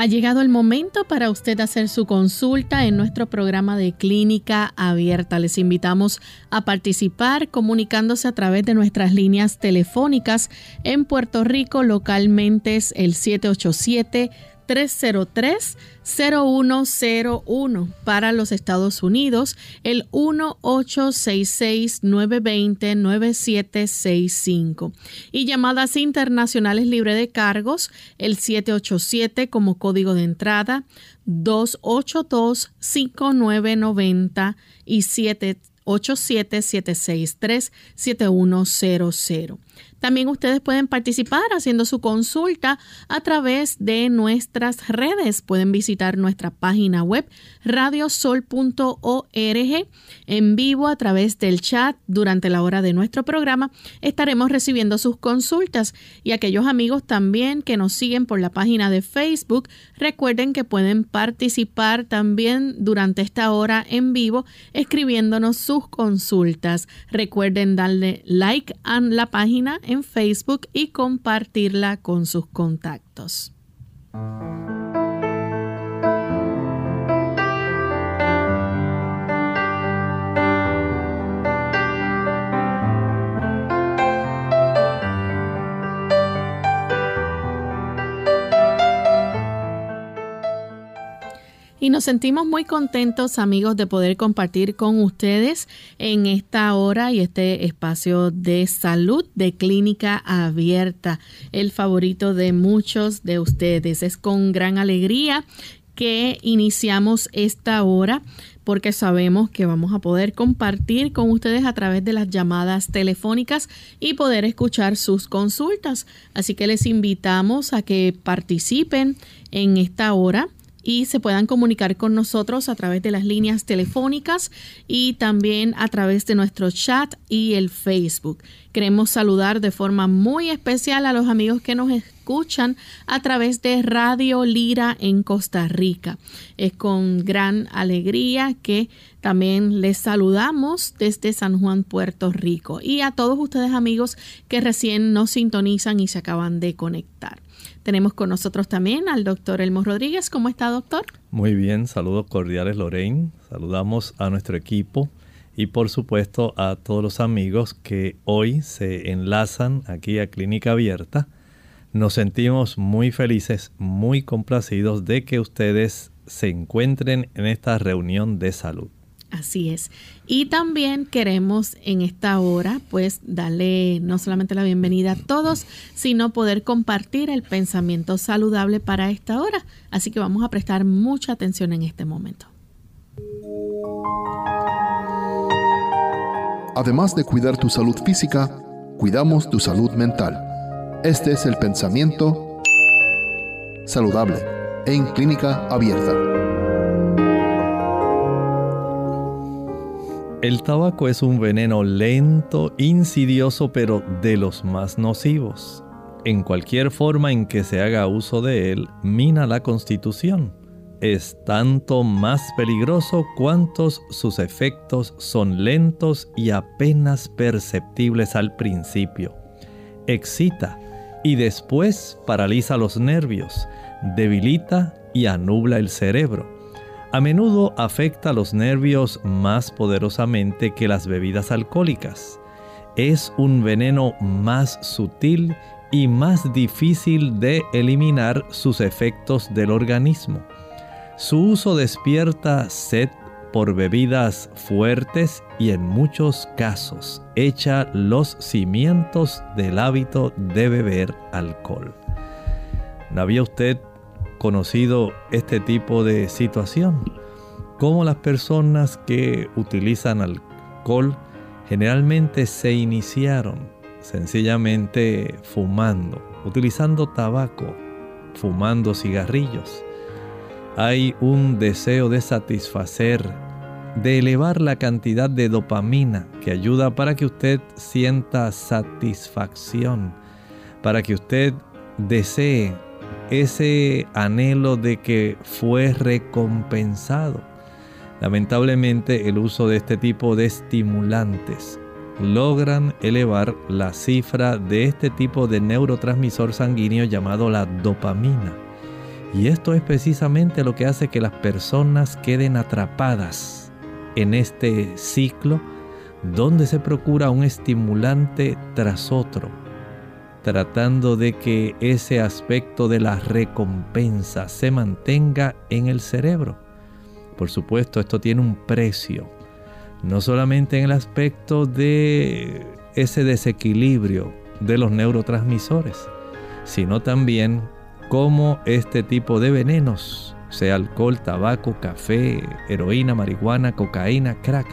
Ha llegado el momento para usted hacer su consulta en nuestro programa de clínica abierta. Les invitamos a participar comunicándose a través de nuestras líneas telefónicas. En Puerto Rico localmente es el 787 303-0101 para los Estados Unidos, el 1866-920-9765 y llamadas internacionales libre de cargos, el 787 como código de entrada, 282-5990 y 787-763-7100. También ustedes pueden participar haciendo su consulta a través de nuestras redes. Pueden visitar nuestra página web radiosol.org en vivo a través del chat durante la hora de nuestro programa. Estaremos recibiendo sus consultas y aquellos amigos también que nos siguen por la página de Facebook, recuerden que pueden participar también durante esta hora en vivo escribiéndonos sus consultas. Recuerden darle like a la página en Facebook y compartirla con sus contactos. Y nos sentimos muy contentos, amigos, de poder compartir con ustedes en esta hora y este espacio de salud de clínica abierta, el favorito de muchos de ustedes. Es con gran alegría que iniciamos esta hora porque sabemos que vamos a poder compartir con ustedes a través de las llamadas telefónicas y poder escuchar sus consultas. Así que les invitamos a que participen en esta hora y se puedan comunicar con nosotros a través de las líneas telefónicas y también a través de nuestro chat y el Facebook. Queremos saludar de forma muy especial a los amigos que nos escuchan a través de Radio Lira en Costa Rica. Es con gran alegría que también les saludamos desde San Juan, Puerto Rico y a todos ustedes amigos que recién nos sintonizan y se acaban de conectar. Tenemos con nosotros también al doctor Elmo Rodríguez. ¿Cómo está, doctor? Muy bien, saludos cordiales, Lorraine. Saludamos a nuestro equipo y por supuesto a todos los amigos que hoy se enlazan aquí a Clínica Abierta. Nos sentimos muy felices, muy complacidos de que ustedes se encuentren en esta reunión de salud. Así es. Y también queremos en esta hora pues darle no solamente la bienvenida a todos, sino poder compartir el pensamiento saludable para esta hora. Así que vamos a prestar mucha atención en este momento. Además de cuidar tu salud física, cuidamos tu salud mental. Este es el pensamiento saludable en clínica abierta. El tabaco es un veneno lento, insidioso, pero de los más nocivos. En cualquier forma en que se haga uso de él, mina la constitución. Es tanto más peligroso cuantos sus efectos son lentos y apenas perceptibles al principio. Excita y después paraliza los nervios, debilita y anubla el cerebro a menudo afecta los nervios más poderosamente que las bebidas alcohólicas. Es un veneno más sutil y más difícil de eliminar sus efectos del organismo. Su uso despierta sed, por bebidas fuertes y en muchos casos echa los cimientos del hábito de beber alcohol. ¿No usted conocido este tipo de situación? Cómo las personas que utilizan alcohol generalmente se iniciaron sencillamente fumando, utilizando tabaco, fumando cigarrillos. Hay un deseo de satisfacer, de elevar la cantidad de dopamina que ayuda para que usted sienta satisfacción, para que usted desee ese anhelo de que fue recompensado. Lamentablemente el uso de este tipo de estimulantes logran elevar la cifra de este tipo de neurotransmisor sanguíneo llamado la dopamina. Y esto es precisamente lo que hace que las personas queden atrapadas en este ciclo donde se procura un estimulante tras otro, tratando de que ese aspecto de la recompensa se mantenga en el cerebro. Por supuesto, esto tiene un precio no solamente en el aspecto de ese desequilibrio de los neurotransmisores, sino también cómo este tipo de venenos, sea alcohol, tabaco, café, heroína, marihuana, cocaína, crack,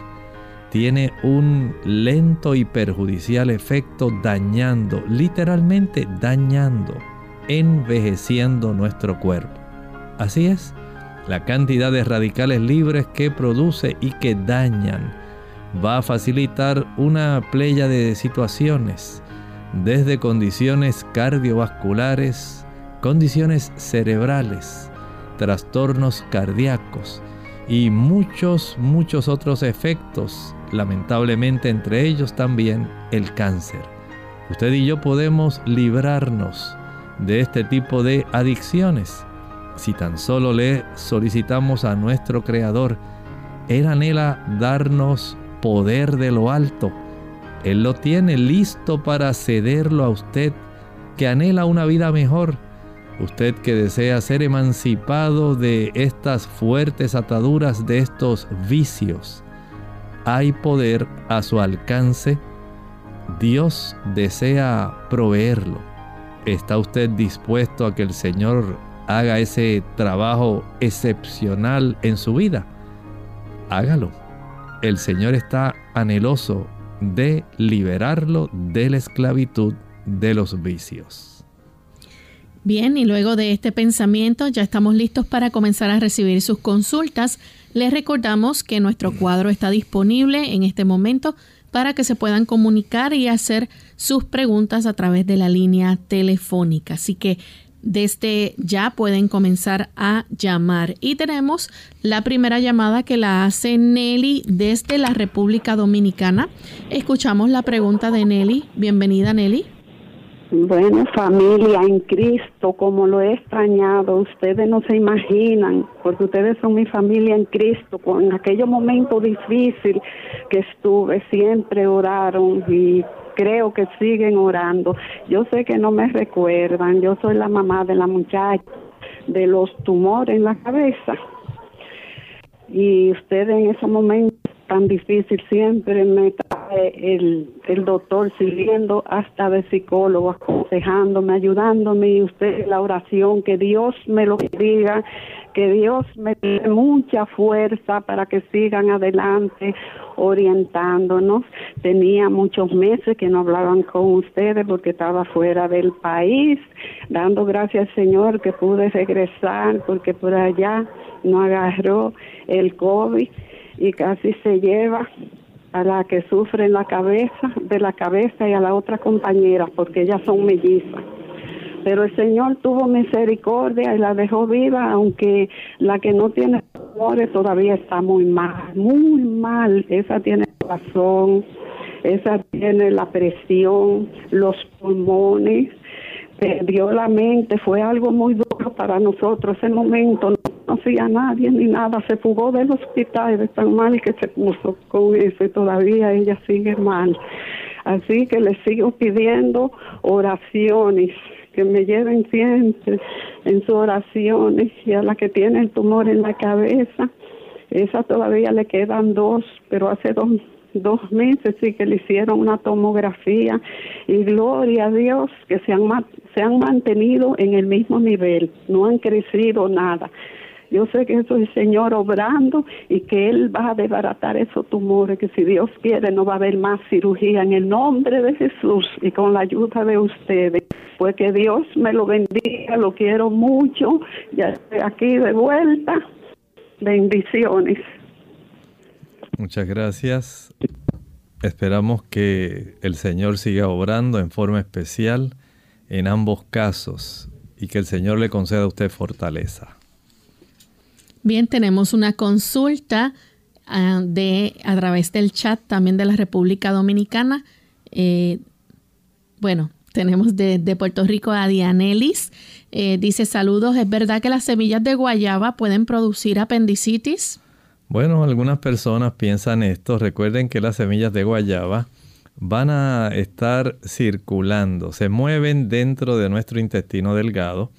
tiene un lento y perjudicial efecto dañando, literalmente dañando, envejeciendo nuestro cuerpo. Así es, la cantidad de radicales libres que produce y que dañan va a facilitar una playa de situaciones, desde condiciones cardiovasculares, condiciones cerebrales, trastornos cardíacos y muchos, muchos otros efectos, lamentablemente entre ellos también el cáncer. Usted y yo podemos librarnos de este tipo de adicciones si tan solo le solicitamos a nuestro Creador, Él anhela darnos poder de lo alto. Él lo tiene listo para cederlo a usted, que anhela una vida mejor. Usted que desea ser emancipado de estas fuertes ataduras, de estos vicios. Hay poder a su alcance. Dios desea proveerlo. ¿Está usted dispuesto a que el Señor haga ese trabajo excepcional en su vida, hágalo. El Señor está anheloso de liberarlo de la esclavitud de los vicios. Bien, y luego de este pensamiento ya estamos listos para comenzar a recibir sus consultas. Les recordamos que nuestro cuadro está disponible en este momento para que se puedan comunicar y hacer sus preguntas a través de la línea telefónica. Así que desde ya pueden comenzar a llamar. Y tenemos la primera llamada que la hace Nelly desde la República Dominicana. Escuchamos la pregunta de Nelly. Bienvenida Nelly. Bueno, familia en Cristo, como lo he extrañado, ustedes no se imaginan, porque ustedes son mi familia en Cristo. En aquellos momentos difíciles que estuve, siempre oraron y creo que siguen orando. Yo sé que no me recuerdan, yo soy la mamá de la muchacha de los tumores en la cabeza. Y usted en ese momento tan difícil siempre me el, el doctor siguiendo hasta de psicólogo, aconsejándome, ayudándome y usted la oración, que Dios me lo diga que Dios me dé mucha fuerza para que sigan adelante orientándonos. Tenía muchos meses que no hablaban con ustedes porque estaba fuera del país, dando gracias al Señor que pude regresar porque por allá no agarró el COVID y casi se lleva a la que sufre en la cabeza, de la cabeza y a la otra compañera porque ellas son mellizas pero el Señor tuvo misericordia y la dejó viva, aunque la que no tiene tumores todavía está muy mal, muy mal. Esa tiene corazón, esa tiene la presión, los pulmones, perdió la mente, fue algo muy duro para nosotros ese momento. No conocía a nadie ni nada, se fugó del hospital de tan mal que se puso con eso y todavía ella sigue mal. Así que le sigo pidiendo oraciones que me lleven siempre en sus oraciones y a la que tiene el tumor en la cabeza, Esa todavía le quedan dos, pero hace dos, dos meses sí que le hicieron una tomografía y gloria a Dios que se han, se han mantenido en el mismo nivel, no han crecido nada. Yo sé que eso es el Señor obrando y que Él va a desbaratar esos tumores, que si Dios quiere no va a haber más cirugía en el nombre de Jesús y con la ayuda de ustedes. Pues que Dios me lo bendiga, lo quiero mucho, ya estoy aquí de vuelta. Bendiciones. Muchas gracias. Esperamos que el Señor siga obrando en forma especial en ambos casos y que el Señor le conceda a usted fortaleza. Bien, tenemos una consulta ah, de a través del chat también de la República Dominicana. Eh, bueno, tenemos de, Puerto Rico a Dianelis. Eh, dice saludos, ¿es verdad que las semillas de guayaba pueden producir apendicitis? Bueno, algunas personas piensan esto. Recuerden que las semillas de guayaba van a estar circulando, se mueven dentro de nuestro intestino delgado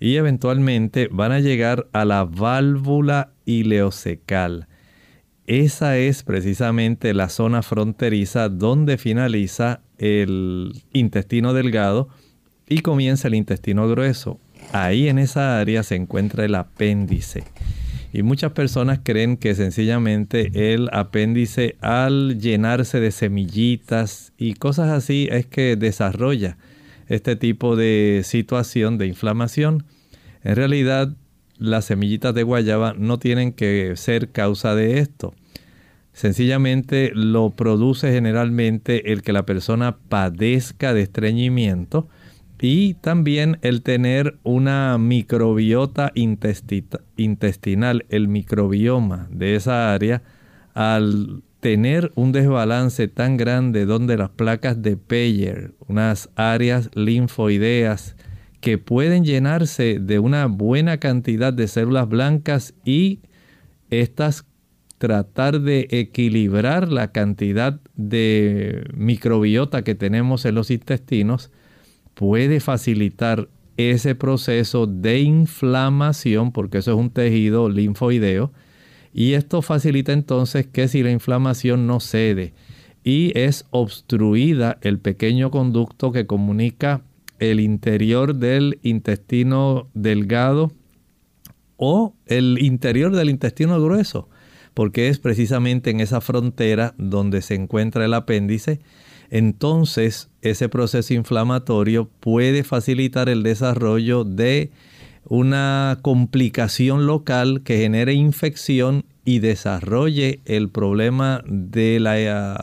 y eventualmente van a llegar a la válvula ileocecal. Esa es precisamente la zona fronteriza donde finaliza el intestino delgado y comienza el intestino grueso. Ahí en esa área se encuentra el apéndice. Y muchas personas creen que sencillamente el apéndice al llenarse de semillitas y cosas así es que desarrolla este tipo de situación de inflamación. En realidad, las semillitas de guayaba no tienen que ser causa de esto. Sencillamente lo produce generalmente el que la persona padezca de estreñimiento y también el tener una microbiota intestinal, el microbioma de esa área, al tener un desbalance tan grande donde las placas de Peyer, unas áreas linfoideas que pueden llenarse de una buena cantidad de células blancas y estas tratar de equilibrar la cantidad de microbiota que tenemos en los intestinos, puede facilitar ese proceso de inflamación, porque eso es un tejido linfoideo, y esto facilita entonces que si la inflamación no cede y es obstruida el pequeño conducto que comunica el interior del intestino delgado o el interior del intestino grueso, porque es precisamente en esa frontera donde se encuentra el apéndice entonces ese proceso inflamatorio puede facilitar el desarrollo de una complicación local que genere infección y desarrolle el problema de la eh,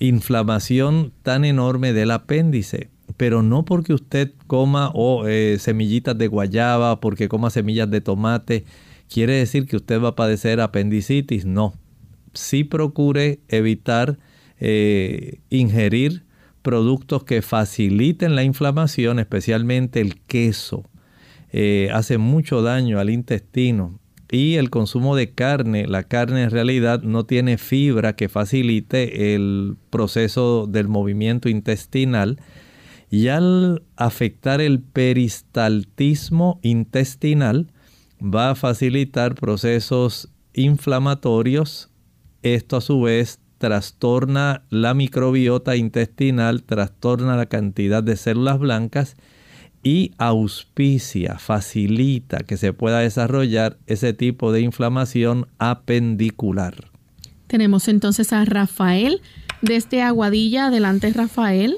inflamación tan enorme del apéndice. Pero no porque usted coma o eh, semillitas de guayaba, porque coma semillas de tomate, quiere decir que usted va a padecer apendicitis. No. Sí procure evitar eh, ingerir productos que faciliten la inflamación, especialmente el queso. Eh, hace mucho daño al intestino. Y el consumo de carne, la carne en realidad no tiene fibra que facilite el proceso del movimiento intestinal. Y al afectar el peristaltismo intestinal, va a facilitar procesos inflamatorios. Esto a su vez trastorna la microbiota intestinal, trastorna la cantidad de células blancas y auspicia, facilita que se pueda desarrollar ese tipo de inflamación apendicular. Tenemos entonces a Rafael desde Aguadilla. Adelante, Rafael.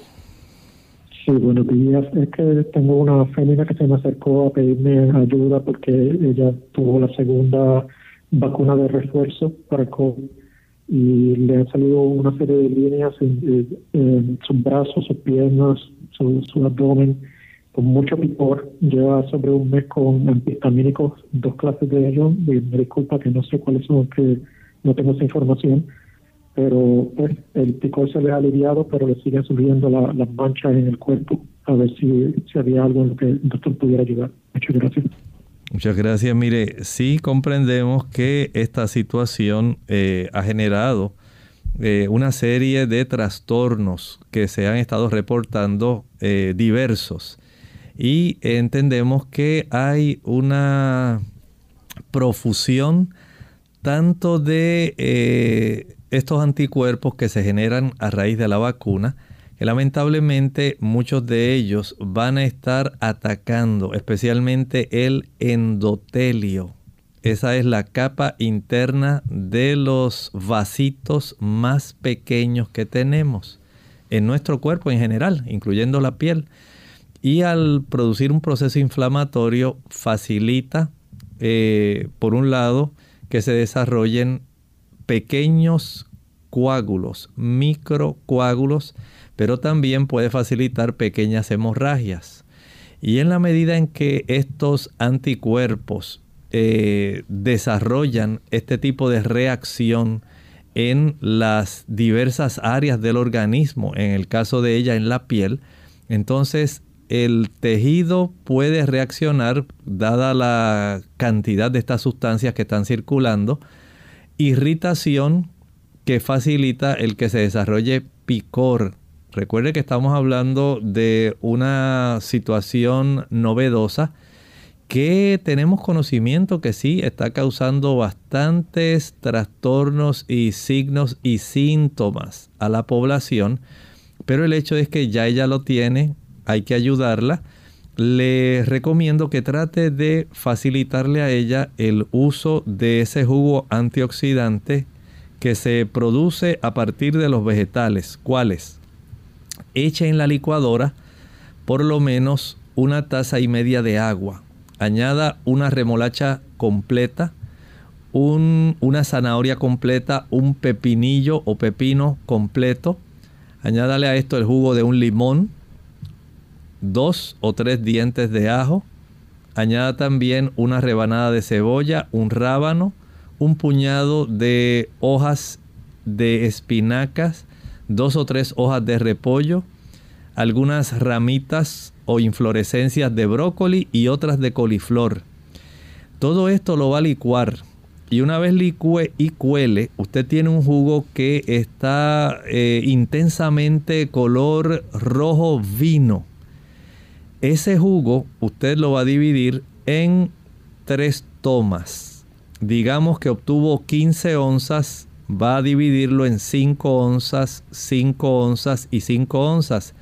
Sí, buenos días. Es que tengo una fémina que se me acercó a pedirme ayuda porque ella tuvo la segunda vacuna de refuerzo para COVID y le han salido una serie de líneas en, sus brazos, sus piernas, su, abdomen, con mucho picor. Lleva sobre un mes con antihistamínicos, dos clases de ellos. me disculpa que no sé cuáles son, que no tengo esa información. Pero pues, el picor se le ha aliviado, pero le siguen subiendo las manchas en el cuerpo. A ver si, si había algo en lo que el doctor pudiera ayudar. Muchas gracias. Muchas gracias. Mire, sí comprendemos que esta situación eh, ha generado eh, una serie de trastornos que se han estado reportando eh, diversos. Y entendemos que hay una profusión tanto de estos anticuerpos que se generan a raíz de la vacuna, lamentablemente muchos de ellos van a estar atacando especialmente el endotelio. Esa es la capa interna de los vasitos más pequeños que tenemos en nuestro cuerpo en general, incluyendo la piel. Y al producir un proceso inflamatorio facilita, eh, por un lado, que se desarrollen pequeños coágulos, microcoágulos, pero también puede facilitar pequeñas hemorragias. Y en la medida en que estos anticuerpos eh, desarrollan este tipo de reacción en las diversas áreas del organismo, en el caso de ella en la piel, entonces el tejido puede reaccionar, dada la cantidad de estas sustancias que están circulando, irritación que facilita el que se desarrolle picor. Recuerde que estamos hablando de una situación novedosa que tenemos conocimiento que sí está causando bastantes trastornos y signos y síntomas a la población, pero el hecho es que ya ella lo tiene, hay que ayudarla. Le recomiendo que trate de facilitarle a ella el uso de ese jugo antioxidante que se produce a partir de los vegetales. ¿Cuáles? Eche en la licuadora por lo menos una taza y media de agua. Añada una remolacha completa, una zanahoria completa, un pepinillo o pepino completo. Añádale a esto el jugo de un limón, dos o tres dientes de ajo. Añada también una rebanada de cebolla, un rábano, un puñado de hojas de espinacas, dos o tres hojas de repollo, algunas ramitas o inflorescencias de brócoli y otras de coliflor. Todo esto lo va a licuar y una vez licue y cuele, usted tiene un jugo que está eh, intensamente color rojo vino. Ese jugo usted lo va a dividir en tres tomas. Digamos que obtuvo 15 onzas, va a dividirlo en 5 onzas, 5 onzas y 5 onzas.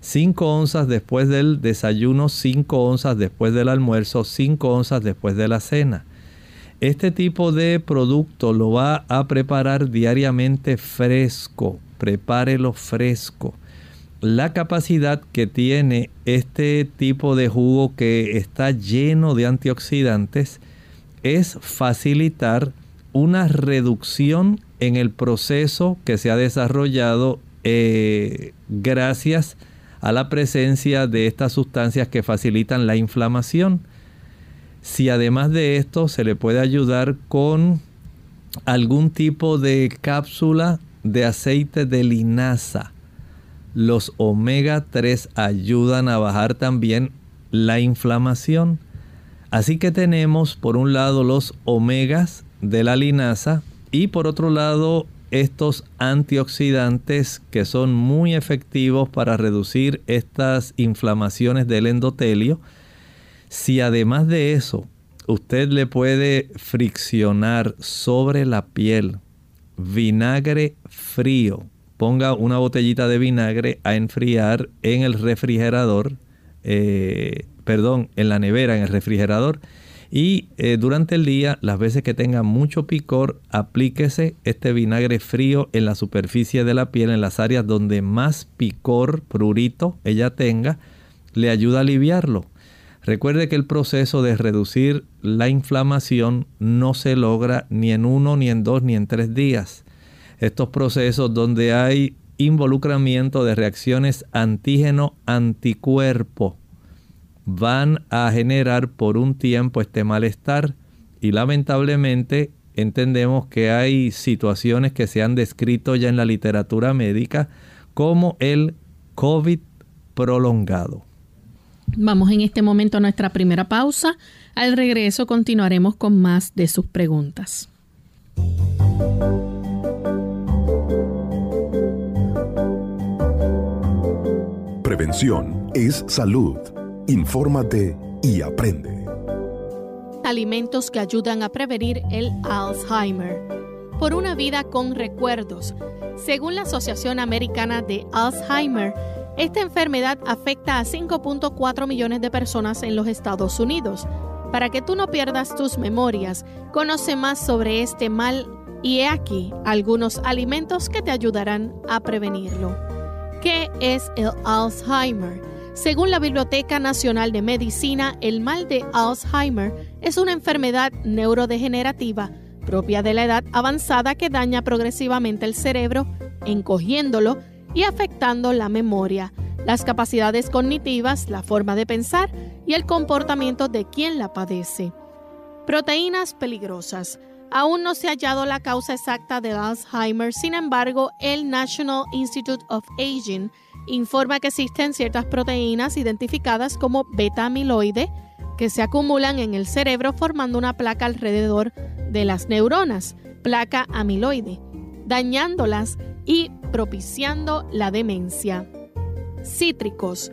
5 onzas después del desayuno, 5 onzas después del almuerzo, 5 onzas después de la cena. Este tipo de producto lo va a preparar diariamente fresco. Prepárelo fresco la capacidad que tiene este tipo de jugo que está lleno de antioxidantes es facilitar una reducción en el proceso que se ha desarrollado eh, gracias a la presencia de estas sustancias que facilitan la inflamación. Si además de esto se le puede ayudar con algún tipo de cápsula de aceite de linaza, los omega 3 ayudan a bajar también la inflamación. Así que tenemos por un lado los omegas de la linaza y por otro lado estos antioxidantes que son muy efectivos para reducir estas inflamaciones del endotelio. Si además de eso usted le puede friccionar sobre la piel vinagre frío ponga una botellita de vinagre a enfriar en el refrigerador, eh, perdón, en la nevera, en el refrigerador. Y eh, durante el día, las veces que tenga mucho picor, aplíquese este vinagre frío en la superficie de la piel, en las áreas donde más picor, prurito ella tenga, le ayuda a aliviarlo. Recuerde que el proceso de reducir la inflamación no se logra ni en uno, ni en dos, ni en tres días estos procesos donde hay involucramiento de reacciones antígeno-anticuerpo van a generar por un tiempo este malestar y lamentablemente entendemos que hay situaciones que se han descrito ya en la literatura médica como el COVID prolongado. Vamos en este momento a nuestra primera pausa. Al regreso continuaremos con más de sus preguntas. Prevención es salud. Infórmate y aprende. alimentos que ayudan a prevenir el Alzheimer. Por una vida con recuerdos. Según la Asociación Americana de Alzheimer, esta enfermedad afecta a 5.4 millones de personas en los Estados Unidos. Para que tú no pierdas tus memorias, conoce más sobre este mal y he aquí algunos alimentos que te ayudarán a prevenirlo. ¿Qué es el Alzheimer? Según la Biblioteca Nacional de Medicina, el mal de Alzheimer es una enfermedad neurodegenerativa propia de la edad avanzada que daña progresivamente el cerebro, encogiéndolo y afectando la memoria, las capacidades cognitivas, la forma de pensar y el comportamiento de quien la padece. Proteínas peligrosas. Aún no se ha hallado la causa exacta de Alzheimer, sin embargo, el National Institute of Aging informa que existen ciertas proteínas identificadas como beta-amiloide que se acumulan en el cerebro formando una placa alrededor de las neuronas, placa amiloide, dañándolas y propiciando la demencia. Cítricos.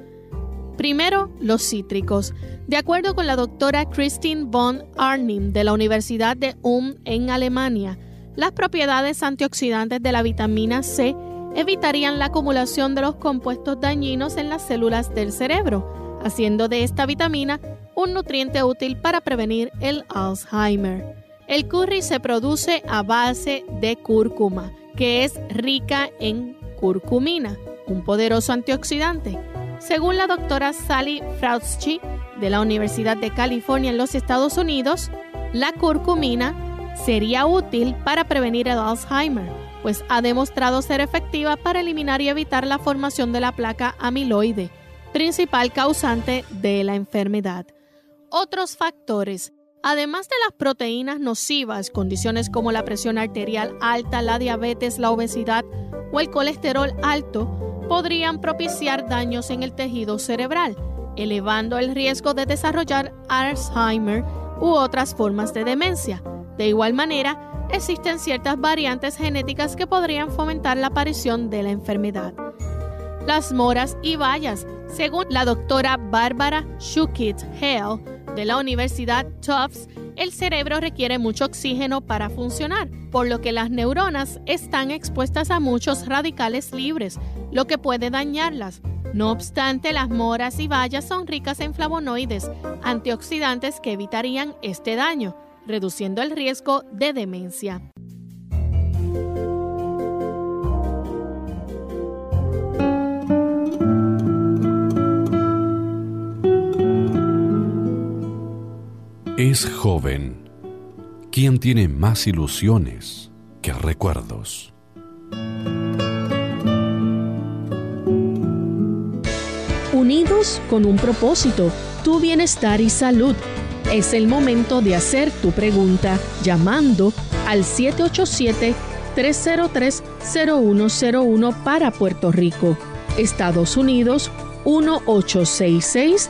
Primero, los cítricos. De acuerdo con la doctora Christine von Arnim de la Universidad de Ulm en Alemania, las propiedades antioxidantes de la vitamina C evitarían la acumulación de los compuestos dañinos en las células del cerebro, haciendo de esta vitamina un nutriente útil para prevenir el Alzheimer. El curry se produce a base de cúrcuma que es rica en curcumina, un poderoso antioxidante. Según la doctora Sally Frautschi de la Universidad de California en los Estados Unidos, la curcumina sería útil para prevenir el Alzheimer, pues ha demostrado ser efectiva para eliminar y evitar la formación de la placa amiloide, principal causante de la enfermedad. Otros factores Además de las proteínas nocivas, condiciones como la presión arterial alta, la diabetes, la obesidad o el colesterol alto podrían propiciar daños en el tejido cerebral, elevando el riesgo de desarrollar Alzheimer u otras formas de demencia. De igual manera, existen ciertas variantes genéticas que podrían fomentar la aparición de la enfermedad. Las moras y bayas, según la doctora Bárbara Shukit Hale, de la Universidad Tufts, el cerebro requiere mucho oxígeno para funcionar, por lo que las neuronas están expuestas a muchos radicales libres, lo que puede dañarlas. No obstante, las moras y bayas son ricas en flavonoides, antioxidantes que evitarían este daño, reduciendo el riesgo de demencia. Es joven quien tiene más ilusiones que recuerdos. Unidos con un propósito, tu bienestar y salud. Es el momento de hacer tu pregunta llamando al 787-303-0101 para Puerto Rico, Estados Unidos 1866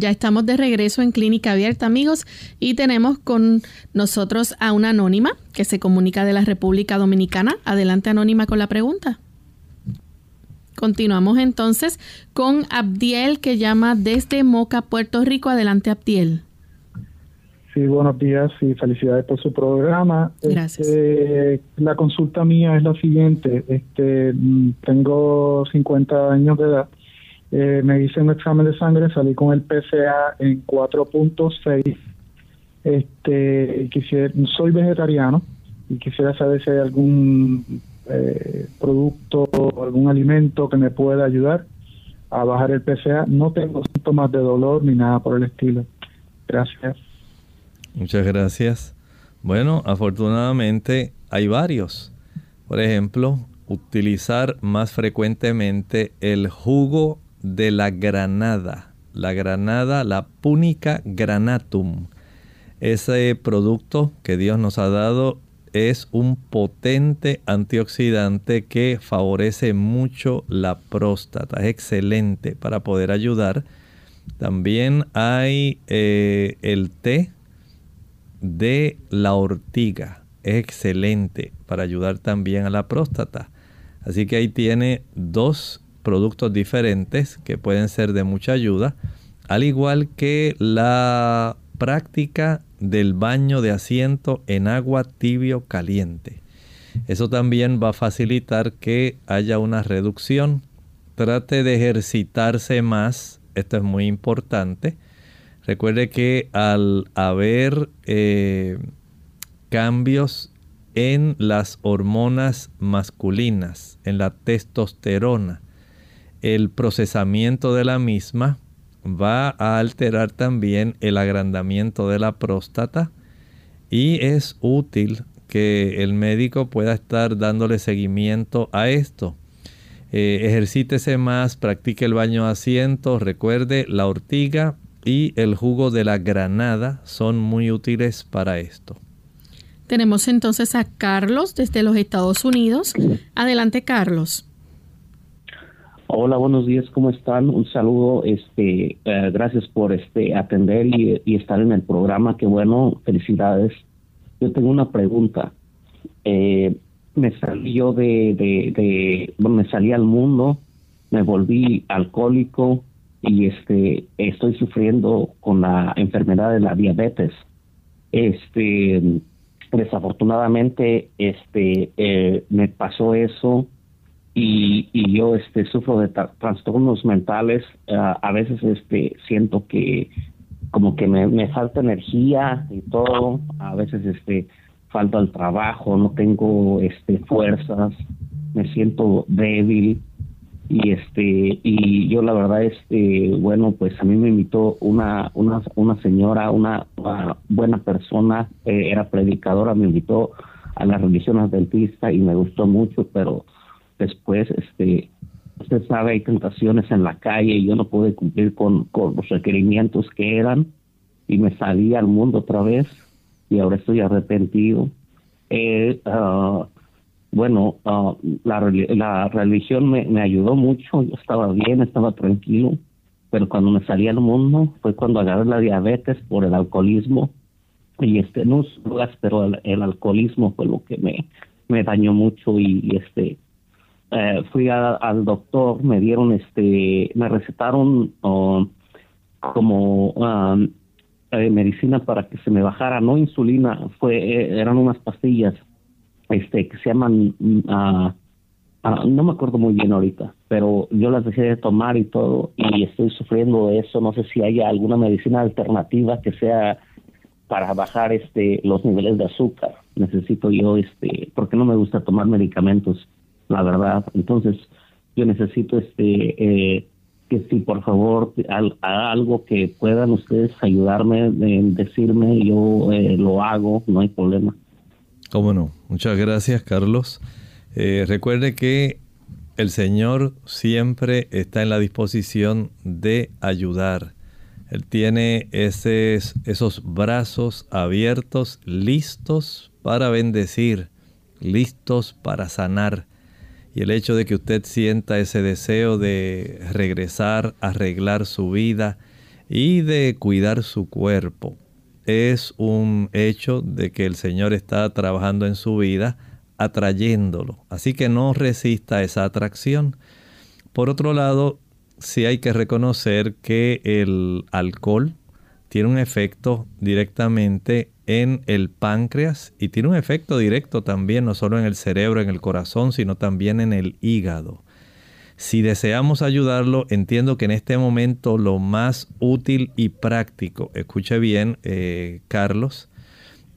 Ya estamos de regreso en Clínica Abierta, amigos, y tenemos con nosotros a una anónima que se comunica de la República Dominicana. Adelante, anónima, con la pregunta. Continuamos entonces con Abdiel, que llama desde Moca, Puerto Rico. Adelante, Abdiel. Sí, buenos días y felicidades por su programa. Gracias. Este, la consulta mía es la siguiente. Este, mm, tengo 50 años de edad eh, me hice un examen de sangre, salí con el PCA en 4.6. Este, quisiera, soy vegetariano y quisiera saber si hay algún eh, producto o algún alimento que me pueda ayudar a bajar el PCA. No tengo síntomas de dolor ni nada por el estilo. Gracias. Muchas gracias. Bueno, afortunadamente hay varios. Por ejemplo, utilizar más frecuentemente el jugo de la granada. La granada, la punica granatum. Ese producto que Dios nos ha dado es un potente antioxidante que favorece mucho la próstata. Es excelente para poder ayudar. También hay eh, el té de la ortiga. Es excelente para ayudar también a la próstata. Así que ahí tiene dos productos diferentes que pueden ser de mucha ayuda. Al igual que la práctica del baño de asiento en agua tibio caliente. Eso también va a facilitar que haya una reducción. Trate de ejercitarse más, esto es muy importante. Recuerde que al haber eh, cambios en las hormonas masculinas, en la testosterona, el procesamiento de la misma va a alterar también el agrandamiento de la próstata y es útil que el médico pueda estar dándole seguimiento a esto. Eh, ejercítese más, practique el baño a asiento, recuerde la ortiga y el jugo de la granada son muy útiles para esto. Tenemos entonces a Carlos desde los Estados Unidos. Adelante, Carlos. Hola, buenos días, ¿cómo están? Un saludo, este, eh, gracias por este atender y, estar en el programa, qué bueno, felicidades. Yo tengo una pregunta. Eh, me salí yo de, de, me salí al mundo, me volví alcohólico y este, estoy sufriendo con la enfermedad de la diabetes. Este, desafortunadamente, este, eh, me pasó eso y, y yo este sufro de trastornos mentales ah, a veces este siento que como que me, falta energía y todo a veces este falta el trabajo no tengo este fuerzas me siento débil y este y yo la verdad este bueno pues a mí me invitó una una una señora una, buena persona eh, era predicadora me invitó a la religión adventista y me gustó mucho pero después, este, usted sabe, hay tentaciones en la calle y yo no pude cumplir con, los requerimientos que eran y me salí al mundo otra vez y ahora estoy arrepentido. Eh, ah, bueno, ah, la, religión me, ayudó mucho, yo estaba bien, estaba tranquilo, pero cuando me salí al mundo fue cuando agarré la diabetes por el alcoholismo y este no pero el, alcoholismo fue lo que me me dañó mucho y este eh, fui al doctor, me dieron este, me recetaron como um, eh, medicina para que se me bajara, no insulina, fue eh, eran unas pastillas este que se llaman uh, no me acuerdo muy bien ahorita, pero yo las dejé de tomar y todo y estoy sufriendo de eso, no sé si hay alguna medicina alternativa que sea para bajar este los niveles de azúcar. Necesito yo este porque no me gusta tomar medicamentos la verdad. Entonces, yo necesito este eh, que si por favor algo que puedan ustedes ayudarme, en decirme, yo eh, lo hago, no hay problema. Cómo no. Muchas gracias, Carlos. Eh, recuerde que el Señor siempre está en la disposición de ayudar. Él tiene esos, esos brazos abiertos, listos para bendecir, listos para sanar. Y el hecho de que usted sienta ese deseo de regresar, arreglar su vida y de cuidar su cuerpo es un hecho de que el Señor está trabajando en su vida, atrayéndolo. Así que no resista esa atracción. Por otro lado, sí hay que reconocer que el alcohol tiene un efecto directamente en el páncreas y tiene un efecto directo también no solo en el cerebro, en el corazón, sino también en el hígado. Si deseamos ayudarlo, entiendo que en este momento lo más útil y práctico, escuche bien eh, Carlos,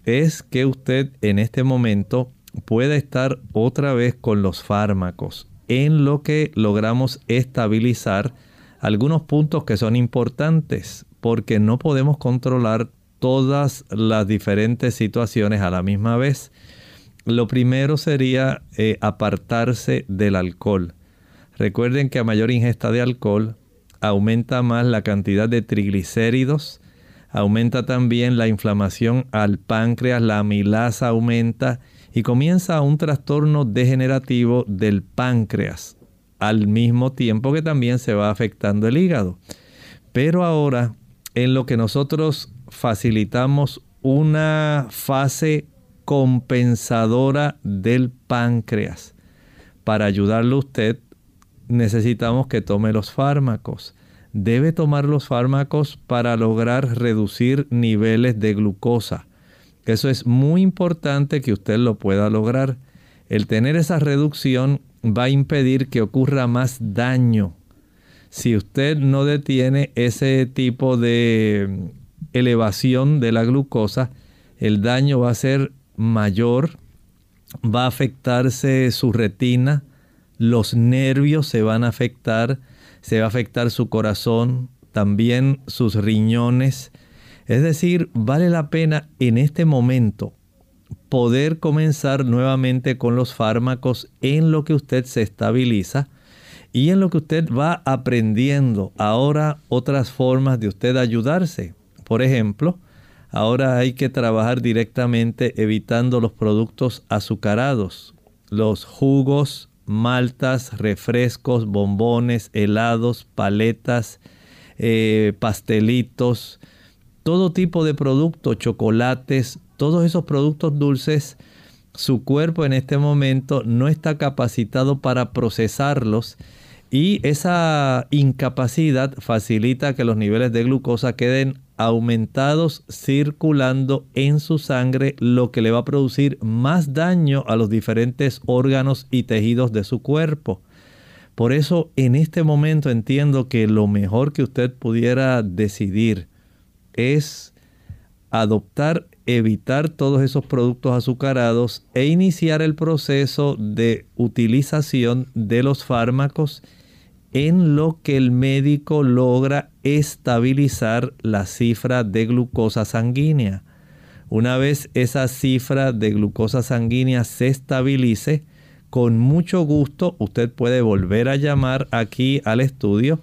es que usted en este momento pueda estar otra vez con los fármacos en lo que logramos estabilizar algunos puntos que son importantes porque no podemos controlar todas las diferentes situaciones a la misma vez. Lo primero sería eh, apartarse del alcohol. Recuerden que a mayor ingesta de alcohol aumenta más la cantidad de triglicéridos, Aumenta también la inflamación al páncreas, la amilasa aumenta y comienza un trastorno degenerativo del páncreas, al mismo tiempo que también se va afectando el hígado. Pero ahora, en lo que nosotros facilitamos una fase compensadora del páncreas, para ayudarle a usted necesitamos que tome los fármacos. Debe tomar los fármacos para lograr reducir niveles de glucosa. Eso es muy importante que usted lo pueda lograr. El tener esa reducción va a impedir que ocurra más daño. Si usted no detiene ese tipo de elevación de la glucosa, el daño va a ser mayor, va a afectarse su retina, los nervios se van a afectar, se va a afectar su corazón, también sus riñones. Es decir, vale la pena en este momento poder comenzar nuevamente con los fármacos en lo que usted se estabiliza y en lo que usted va aprendiendo ahora otras formas de usted ayudarse. Por ejemplo, ahora hay que trabajar directamente evitando los productos azucarados, los jugos, maltas, refrescos, bombones, helados, paletas, eh, pastelitos, todo tipo de productos, chocolates, todos esos productos dulces, su cuerpo en este momento no está capacitado para procesarlos y esa incapacidad facilita que los niveles de glucosa queden aumentados circulando en su sangre, lo que le va a producir más daño a los diferentes órganos y tejidos de su cuerpo. Por eso en este momento entiendo que lo mejor que usted pudiera decidir es adoptar, evitar todos esos productos azucarados e iniciar el proceso de utilización de los fármacos en lo que el médico logra estabilizar la cifra de glucosa sanguínea. Una vez esa cifra de glucosa sanguínea se estabilice, con mucho gusto usted puede volver a llamar aquí al estudio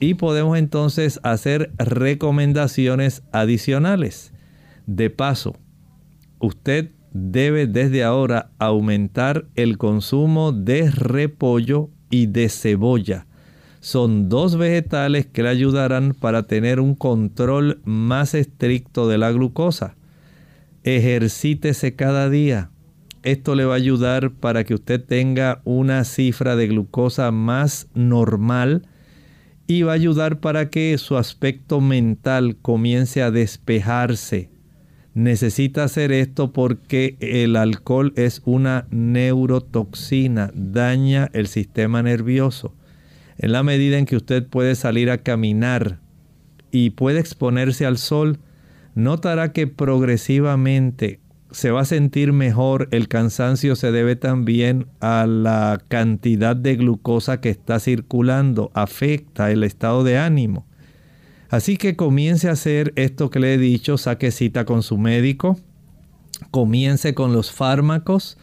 y podemos entonces hacer recomendaciones adicionales. De paso, usted debe desde ahora aumentar el consumo de repollo y de cebolla son dos vegetales que le ayudarán para tener un control más estricto de la glucosa. Ejercítese cada día. Esto le va a ayudar para que usted tenga una cifra de glucosa más normal y va a ayudar para que su aspecto mental comience a despejarse. Necesita hacer esto porque el alcohol es una neurotoxina, daña el sistema nervioso. En la medida en que usted puede salir a caminar y puede exponerse al sol, notará que progresivamente se va a sentir mejor. El cansancio se debe también a la cantidad de glucosa que está circulando, afecta el estado de ánimo. Así que comience a hacer esto que le he dicho, saque cita con su médico, comience con los fármacos,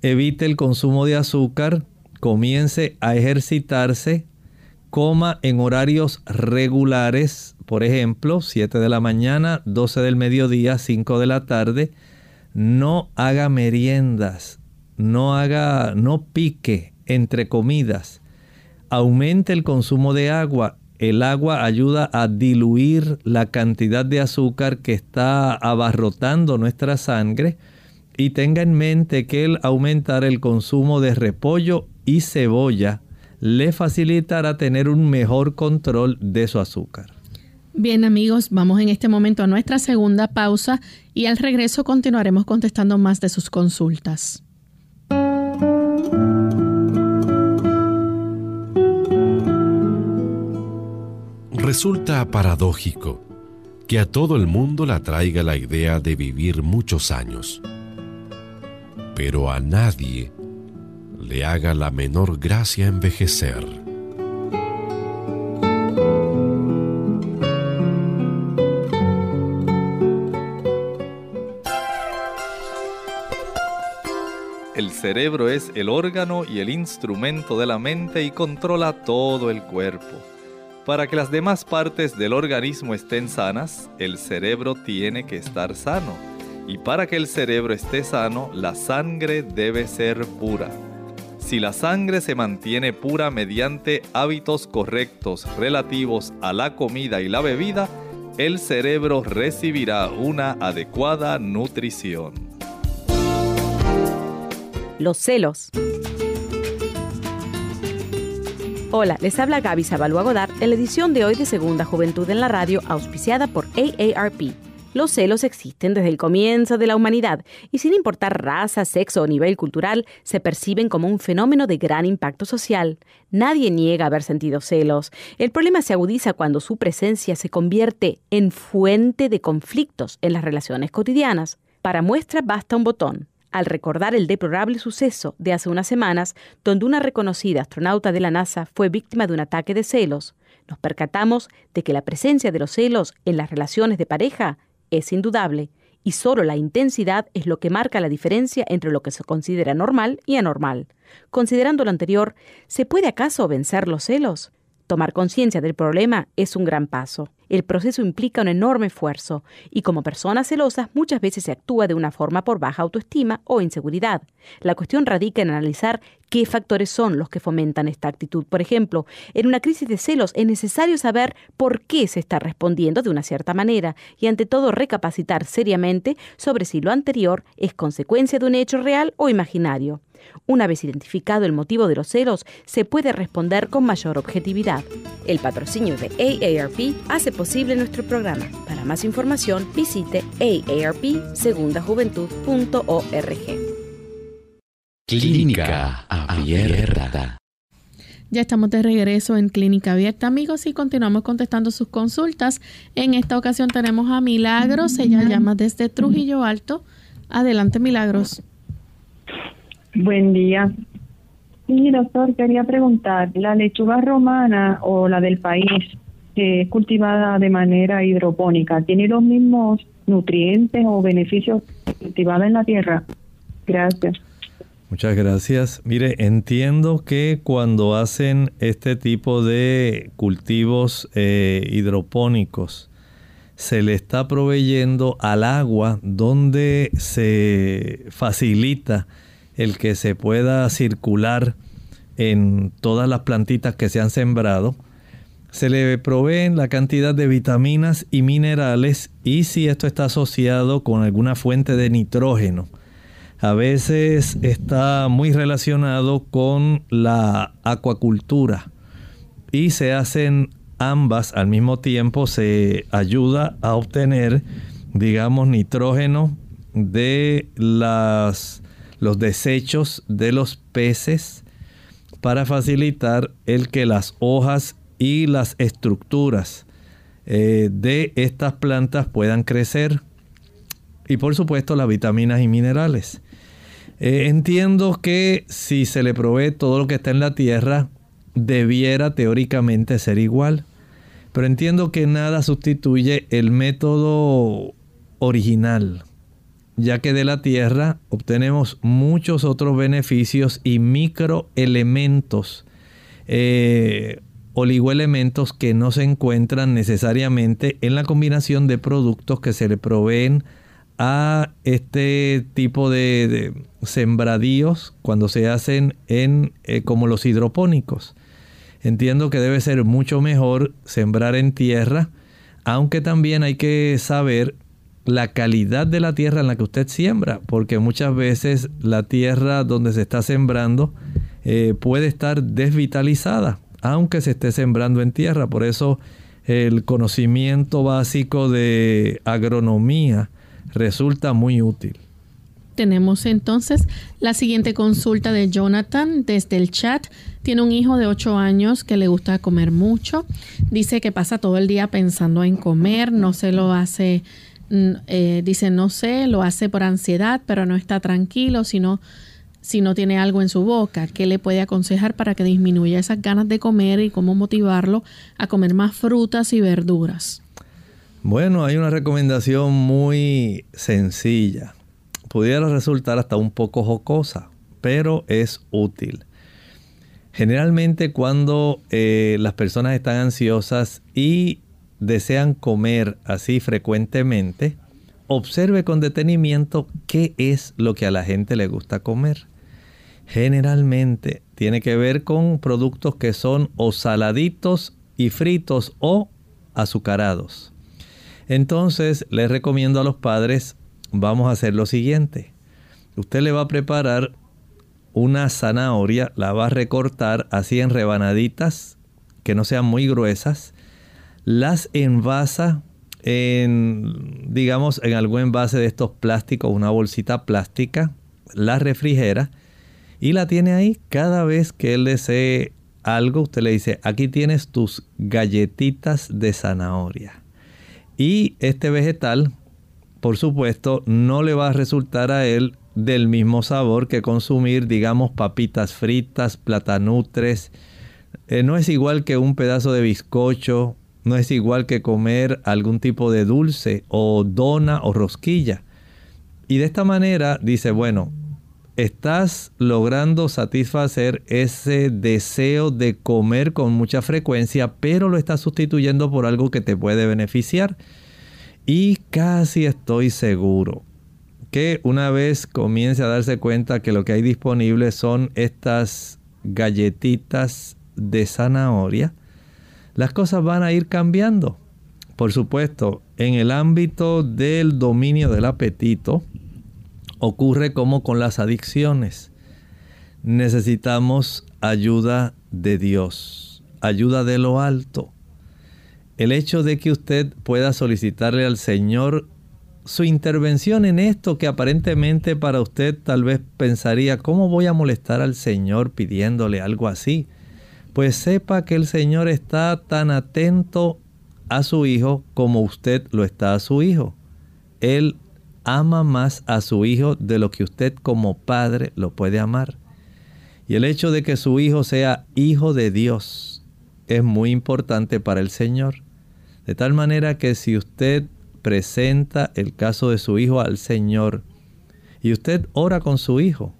evite el consumo de azúcar, comience a ejercitarse, coma en horarios regulares, por ejemplo, 7 de la mañana, 12 del mediodía, 5 de la tarde, no haga meriendas, no haga, no pique entre comidas, aumente el consumo de agua. El agua ayuda a diluir la cantidad de azúcar que está abarrotando nuestra sangre y tenga en mente que el aumentar el consumo de repollo y cebolla le facilitará tener un mejor control de su azúcar. Bien amigos, vamos en este momento a nuestra segunda pausa y al regreso continuaremos contestando más de sus consultas. Resulta paradójico que a todo el mundo le atraiga la idea de vivir muchos años, pero a nadie le haga la menor gracia envejecer. El cerebro es el órgano y el instrumento de la mente y controla todo el cuerpo. Para que las demás partes del organismo estén sanas, el cerebro tiene que estar sano. Y para que el cerebro esté sano, la sangre debe ser pura. Si la sangre se mantiene pura mediante hábitos correctos relativos a la comida y la bebida, el cerebro recibirá una adecuada nutrición. Los celos. Hola, les habla Gaby Zabalúa Godard en la edición de hoy de Segunda Juventud en la Radio, auspiciada por AARP. Los celos existen desde el comienzo de la humanidad y sin importar raza, sexo o nivel cultural, se perciben como un fenómeno de gran impacto social. Nadie niega haber sentido celos. El problema se agudiza cuando su presencia se convierte en fuente de conflictos en las relaciones cotidianas. Para muestra basta un botón. Al recordar el deplorable suceso de hace unas semanas, donde una reconocida astronauta de la NASA fue víctima de un ataque de celos, nos percatamos de que la presencia de los celos en las relaciones de pareja es indudable, y solo la intensidad es lo que marca la diferencia entre lo que se considera normal y anormal. Considerando lo anterior, ¿se puede acaso vencer los celos? Tomar conciencia del problema es un gran paso. El proceso implica un enorme esfuerzo y como personas celosas muchas veces se actúa de una forma por baja autoestima o inseguridad. La cuestión radica en analizar qué factores son los que fomentan esta actitud. Por ejemplo, en una crisis de celos es necesario saber por qué se está respondiendo de una cierta manera y ante todo recapacitar seriamente sobre si lo anterior es consecuencia de un hecho real o imaginario. Una vez identificado el motivo de los celos, se puede responder con mayor objetividad. El patrocinio de AARP hace posible nuestro programa. Para más información, visite aarpsegundajuventud.org. Clínica Abierta. Ya estamos de regreso en Clínica Abierta, amigos, y continuamos contestando sus consultas. En esta ocasión tenemos a Milagros, ella llama desde Trujillo Alto. Adelante, Milagros. Buen día. Sí, doctor, quería preguntar, ¿la lechuga romana o la del país, que es cultivada de manera hidropónica, tiene los mismos nutrientes o beneficios cultivada en la tierra? Gracias. Muchas gracias. Mire, entiendo que cuando hacen este tipo de cultivos eh, hidropónicos, se le está proveyendo al agua donde se facilita el que se pueda circular en todas las plantitas que se han sembrado. Se le proveen la cantidad de vitaminas y minerales y si esto está asociado con alguna fuente de nitrógeno. A veces está muy relacionado con la acuacultura y se hacen ambas al mismo tiempo. Se ayuda a obtener, digamos, nitrógeno de las los desechos de los peces para facilitar el que las hojas y las estructuras eh, de estas plantas puedan crecer y por supuesto las vitaminas y minerales. Eh, entiendo que si se le provee todo lo que está en la tierra, debiera teóricamente ser igual. Pero entiendo que nada sustituye el método original ya que de la tierra obtenemos muchos otros beneficios y microelementos, eh, oligoelementos que no se encuentran necesariamente en la combinación de productos que se le proveen a este tipo de, sembradíos cuando se hacen en eh, como los hidropónicos. Entiendo que debe ser mucho mejor sembrar en tierra, aunque también hay que saber la calidad de la tierra en la que usted siembra, porque muchas veces la tierra donde se está sembrando eh, puede estar desvitalizada, aunque se esté sembrando en tierra. Por eso el conocimiento básico de agronomía resulta muy útil. Tenemos entonces la siguiente consulta de Jonathan desde el chat. Tiene un hijo de 8 años que le gusta comer mucho. Dice que pasa todo el día pensando en comer, no se lo hace eh, dice, no sé, lo hace por ansiedad, pero no está tranquilo, sino si no tiene algo en su boca, ¿qué le puede aconsejar para que disminuya esas ganas de comer y cómo motivarlo a comer más frutas y verduras? Bueno, hay una recomendación muy sencilla. Pudiera resultar hasta un poco jocosa, pero es útil. Generalmente cuando eh, las personas están ansiosas y desean comer así frecuentemente, observe con detenimiento qué es lo que a la gente le gusta comer. Generalmente tiene que ver con productos que son o saladitos y fritos o azucarados. Entonces les recomiendo a los padres, vamos a hacer lo siguiente. Usted le va a preparar una zanahoria, la va a recortar así en rebanaditas que no sean muy gruesas, las envasa en, digamos, en algún envase de estos plásticos, una bolsita plástica, la refrigera y la tiene ahí. Cada vez que él desee algo, usted le dice, aquí tienes tus galletitas de zanahoria. Y este vegetal, por supuesto, no le va a resultar a él del mismo sabor que consumir, digamos, papitas fritas, platanutres. Eh, no es igual que un pedazo de bizcocho, no es igual que comer algún tipo de dulce o dona o rosquilla. Y de esta manera dice, bueno, estás logrando satisfacer ese deseo de comer con mucha frecuencia, pero lo estás sustituyendo por algo que te puede beneficiar. Y casi estoy seguro que una vez comience a darse cuenta que lo que hay disponible son estas galletitas de zanahoria, las cosas van a ir cambiando. Por supuesto, en el ámbito del dominio del apetito, ocurre como con las adicciones. Necesitamos ayuda de Dios, ayuda de lo alto. El hecho de que usted pueda solicitarle al Señor su intervención en esto que aparentemente para usted tal vez pensaría, ¿cómo voy a molestar al Señor pidiéndole algo así? Pues sepa que el Señor está tan atento a su hijo como usted lo está a su hijo. Él ama más a su hijo de lo que usted como padre lo puede amar. Y el hecho de que su hijo sea hijo de Dios es muy importante para el Señor. De tal manera que si usted presenta el caso de su hijo al Señor y usted ora con su hijo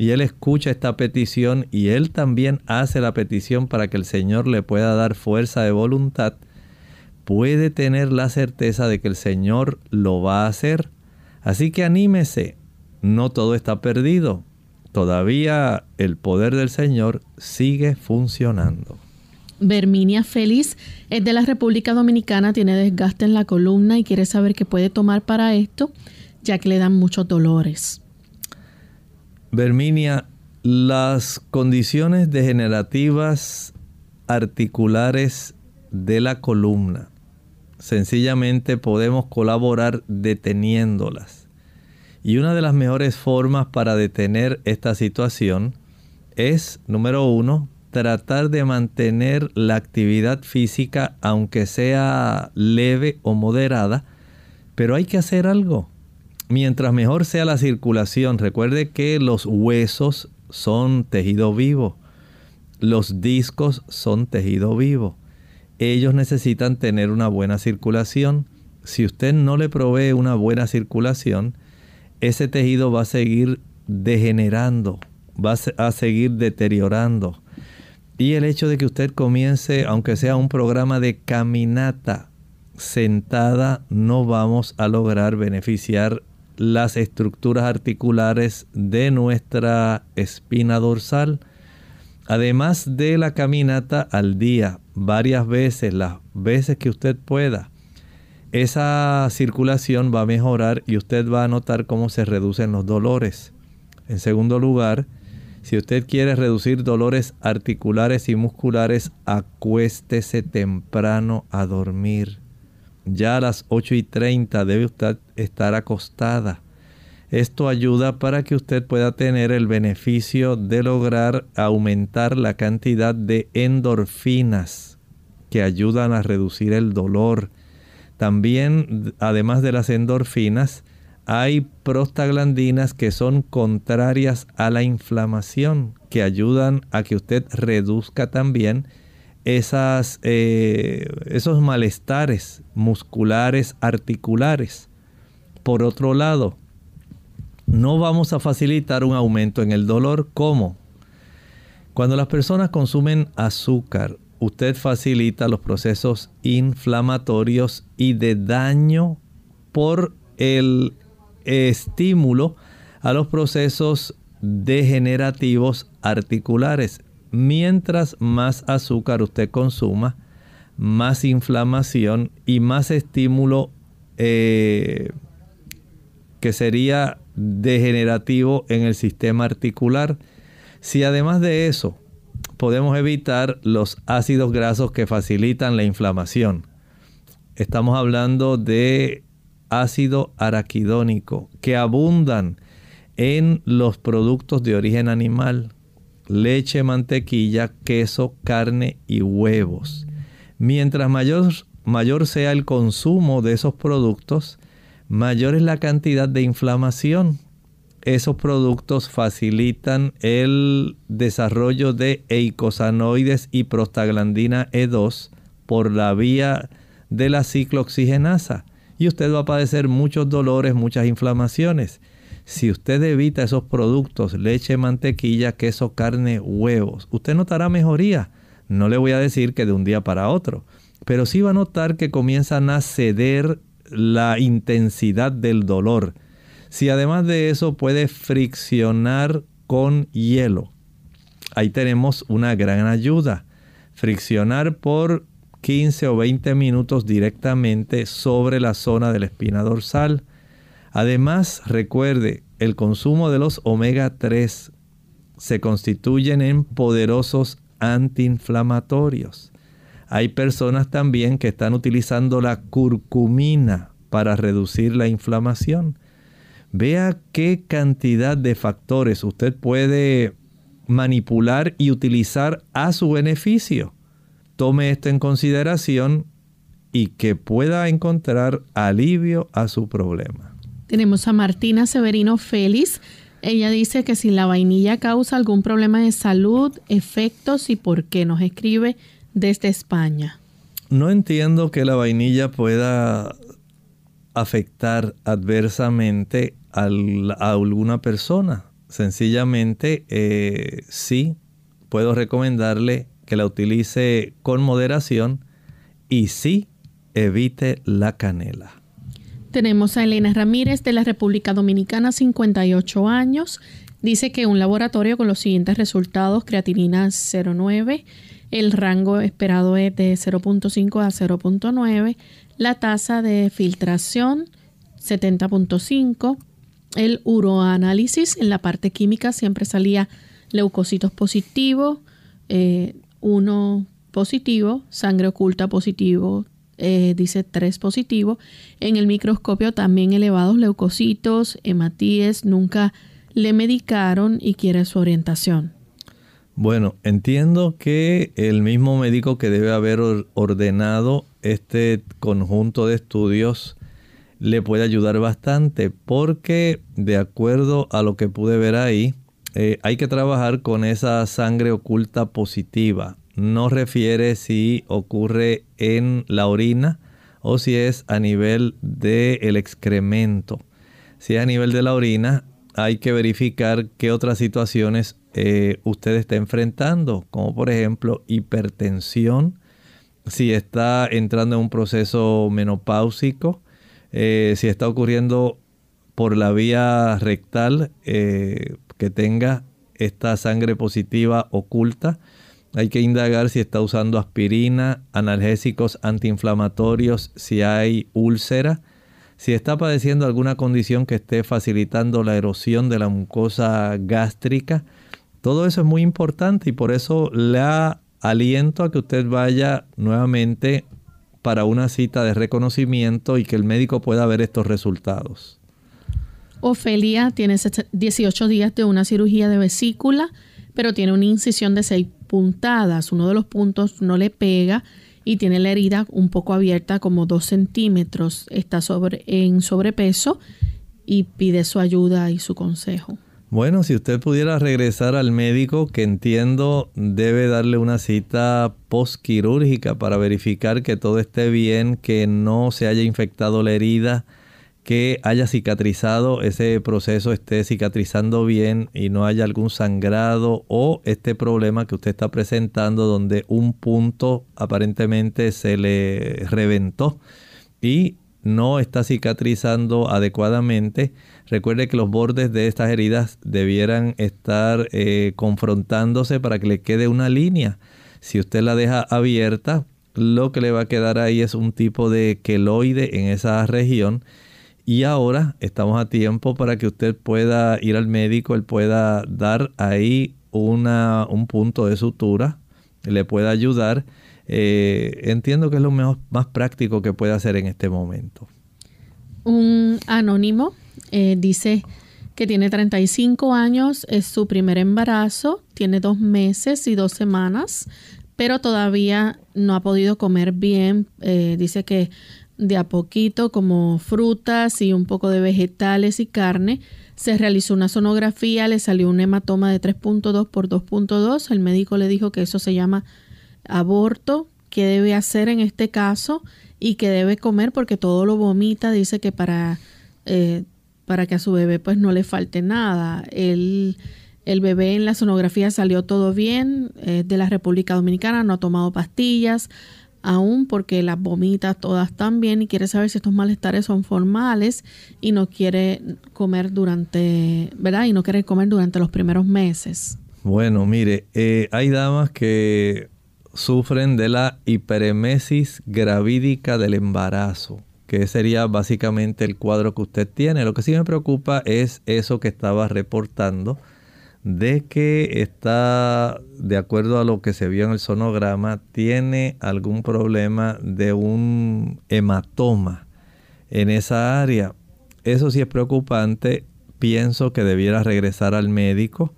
y él escucha esta petición y él también hace la petición para que el Señor le pueda dar fuerza de voluntad, puede tener la certeza de que el Señor lo va a hacer. Así que anímese, no todo está perdido. Todavía el poder del Señor sigue funcionando. Berminia Feliz es de la República Dominicana, tiene desgaste en la columna y quiere saber qué puede tomar para esto, ya que le dan muchos dolores. Berminia, las condiciones degenerativas articulares de la columna, sencillamente podemos colaborar deteniéndolas. Y una de las mejores formas para detener esta situación es, número uno, tratar de mantener la actividad física, aunque sea leve o moderada, pero hay que hacer algo. Mientras mejor sea la circulación, recuerde que los huesos son tejido vivo, los discos son tejido vivo. Ellos necesitan tener una buena circulación. Si usted no le provee una buena circulación, ese tejido va a seguir degenerando, va a seguir deteriorando y el hecho de que usted comience, aunque sea un programa de caminata sentada, no vamos a lograr beneficiar las estructuras articulares de nuestra espina dorsal. Además de la caminata al día, varias veces, las veces que usted pueda, esa circulación va a mejorar y usted va a notar cómo se reducen los dolores. En segundo lugar, si usted quiere reducir dolores articulares y musculares, acuéstese temprano a dormir. Ya a las 8 y 30 debe usted estar acostada. Esto ayuda para que usted pueda tener el beneficio de lograr aumentar la cantidad de endorfinas que ayudan a reducir el dolor. También, además de las endorfinas, hay prostaglandinas que son contrarias a la inflamación, que ayudan a que usted reduzca también esas, eh, esos malestares musculares, articulares. Por otro lado, no vamos a facilitar un aumento en el dolor. ¿Cómo? Cuando las personas consumen azúcar, usted facilita los procesos inflamatorios y de daño por el estímulo a los procesos degenerativos articulares. Mientras más azúcar usted consuma, más inflamación y más estímulo eh, que sería degenerativo en el sistema articular. Si además de eso podemos evitar los ácidos grasos que facilitan la inflamación, estamos hablando de ácido araquidónico que abundan en los productos de origen animal, leche, mantequilla, queso, carne y huevos. Mientras mayor, mayor sea el consumo de esos productos, mayor es la cantidad de inflamación. Esos productos facilitan el desarrollo de eicosanoides y prostaglandina E2 por la vía de la ciclooxigenasa y usted va a padecer muchos dolores, muchas inflamaciones. Si usted evita esos productos, leche, mantequilla, queso, carne, huevos, usted notará mejoría. No le voy a decir que de un día para otro, pero sí va a notar que comienzan a ceder la intensidad del dolor. Si además de eso puede friccionar con hielo, ahí tenemos una gran ayuda. Friccionar por 15 o 20 minutos directamente sobre la zona de la espina dorsal. Además, recuerde, el consumo de los omega 3 se constituyen en poderosos antiinflamatorios. Hay personas también que están utilizando la curcumina para reducir la inflamación. Vea qué cantidad de factores usted puede manipular y utilizar a su beneficio tome esto en consideración y que pueda encontrar alivio a su problema. Tenemos a Martina Severino Félix. Ella dice que si la vainilla causa algún problema de salud, efectos y por qué nos escribe desde España. No entiendo que la vainilla pueda afectar adversamente a alguna persona. Sencillamente, eh, sí, puedo recomendarle que la utilice con moderación y sí evite la canela. Tenemos a Elena Ramírez de la República Dominicana, 58 años. Dice que un laboratorio con los siguientes resultados, creatinina 0,9, el rango esperado es de 0.5 a 0.9, la tasa de filtración 70.5, el uroanálisis en la parte química siempre salía leucocitos positivos, eh, uno positivo, sangre oculta positivo, eh, dice 3 positivo. En el microscopio también elevados leucocitos, hematíes, nunca le medicaron y quiere su orientación. Bueno, entiendo que el mismo médico que debe haber ordenado este conjunto de estudios le puede ayudar bastante porque de acuerdo a lo que pude ver ahí, eh, hay que trabajar con esa sangre oculta positiva. No refiere si ocurre en la orina o si es a nivel del excremento. Si es a nivel de la orina, hay que verificar qué otras situaciones eh, usted está enfrentando, como por ejemplo hipertensión, si está entrando en un proceso menopáusico, eh, si está ocurriendo por la vía rectal, que tenga esta sangre positiva oculta. Hay que indagar si está usando aspirina, analgésicos antiinflamatorios, si hay úlcera, si está padeciendo alguna condición que esté facilitando la erosión de la mucosa gástrica. Todo eso es muy importante y por eso le aliento a que usted vaya nuevamente para una cita de reconocimiento y que el médico pueda ver estos resultados. Ofelia tiene 18 días de una cirugía de vesícula, pero tiene una incisión de 6 puntadas. Uno de los puntos no le pega y tiene la herida un poco abierta, como 2 centímetros. Está sobre, en sobrepeso y pide su ayuda y su consejo. Bueno, si usted pudiera regresar al médico, que entiendo debe darle una cita postquirúrgica para verificar que todo esté bien, que no se haya infectado la herida, que haya cicatrizado, ese proceso esté cicatrizando bien y no haya algún sangrado o este problema que usted está presentando donde un punto aparentemente se le reventó y no está cicatrizando adecuadamente. Recuerde que los bordes de estas heridas debieran estar eh, confrontándose para que le quede una línea. Si usted la deja abierta, lo que le va a quedar ahí es un tipo de queloide en esa región y ahora estamos a tiempo para que usted pueda ir al médico, él pueda dar ahí una, un punto de sutura, le pueda ayudar. Eh, entiendo que es lo más práctico que puede hacer en este momento. Un anónimo eh, dice que tiene 35 años, es su primer embarazo, tiene dos meses y dos semanas, pero todavía no ha podido comer bien. Eh, dice que de a poquito como frutas y un poco de vegetales y carne. Se realizó una sonografía, le salió un hematoma de 3.2 por 2.2. El médico le dijo que eso se llama aborto, qué debe hacer en este caso y que debe comer porque todo lo vomita. Dice que para, eh, para que a su bebé pues no le falte nada. El, el bebé en la sonografía salió todo bien, de la República Dominicana, no ha tomado pastillas, aún porque las vomitas todas bien y quiere saber si estos malestares son formales y no quiere comer durante, ¿verdad? Y no quiere comer durante los primeros meses. Bueno, mire, eh, hay damas que sufren de la hiperemesis gravídica del embarazo, que sería básicamente el cuadro que usted tiene. Lo que sí me preocupa es eso que estaba reportando de que está, de acuerdo a lo que se vio en el sonograma, tiene algún problema de un hematoma en esa área. Eso sí es preocupante. Pienso que debiera regresar al médico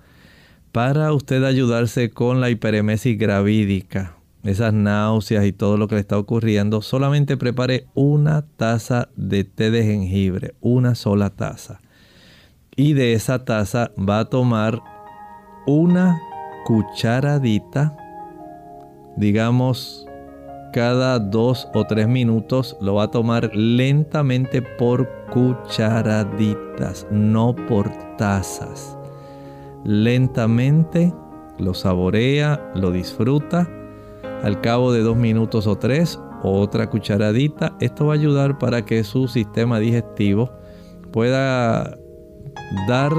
para usted ayudarse con la hiperemesis gravídica, esas náuseas y todo lo que le está ocurriendo. Solamente prepare una taza de té de jengibre, una sola taza. Y de esa taza va a tomar una cucharadita, digamos, cada dos o tres minutos lo va a tomar lentamente por cucharaditas, no por tazas. Lentamente lo saborea, lo disfruta. Al cabo de dos minutos o tres, otra cucharadita. Esto va a ayudar para que su sistema digestivo pueda dar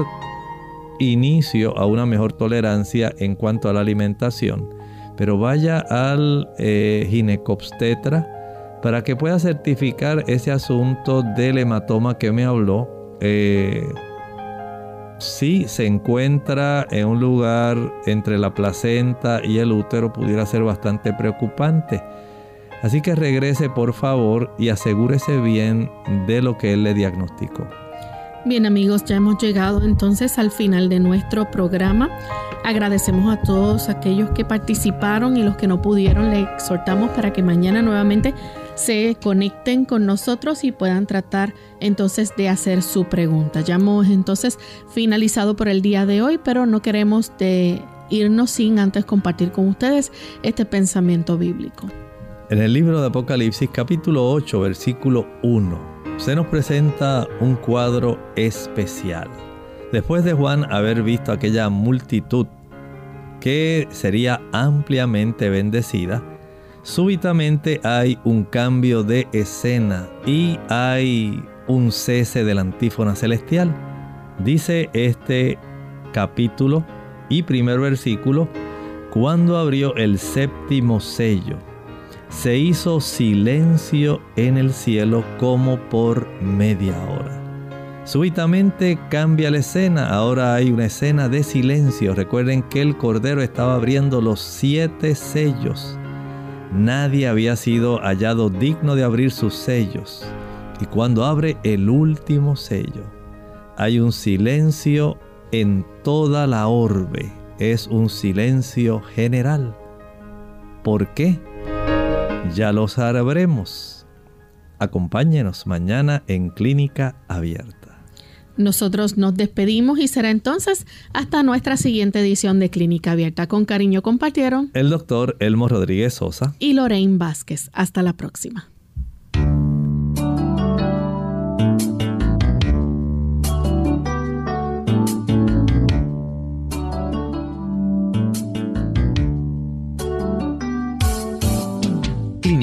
inicio a una mejor tolerancia en cuanto a la alimentación. Pero vaya al eh, ginecobstetra para que pueda certificar ese asunto del hematoma que me habló. Eh, si se encuentra en un lugar entre la placenta y el útero, pudiera ser bastante preocupante. Así que regrese por favor y asegúrese bien de lo que él le diagnosticó. Bien amigos, ya hemos llegado entonces al final de nuestro programa. Agradecemos a todos aquellos que participaron y los que no pudieron. Les exhortamos para que mañana nuevamente se conecten con nosotros y puedan tratar entonces de hacer su pregunta. Ya hemos entonces finalizado por el día de hoy, pero no queremos de irnos sin antes compartir con ustedes este pensamiento bíblico. En el libro de Apocalipsis capítulo 8 versículo 1 se nos presenta un cuadro especial. Después de Juan haber visto aquella multitud que sería ampliamente bendecida, súbitamente hay un cambio de escena y hay un cese de la antífona celestial. Dice este capítulo y primer versículo, cuando abrió el séptimo sello se hizo silencio en el cielo como por media hora. Súbitamente cambia la escena, ahora hay una escena de silencio. Recuerden que el Cordero estaba abriendo los siete sellos. Nadie había sido hallado digno de abrir sus sellos. Y cuando abre el último sello, hay un silencio en toda la orbe. Es un silencio general. ¿Por qué? Ya lo sabremos. Acompáñenos mañana en Clínica Abierta. Nosotros nos despedimos y será entonces hasta nuestra siguiente edición de Clínica Abierta. Con cariño compartieron el doctor Elmo Rodríguez Sosa y Lorraine Vázquez. Hasta la próxima.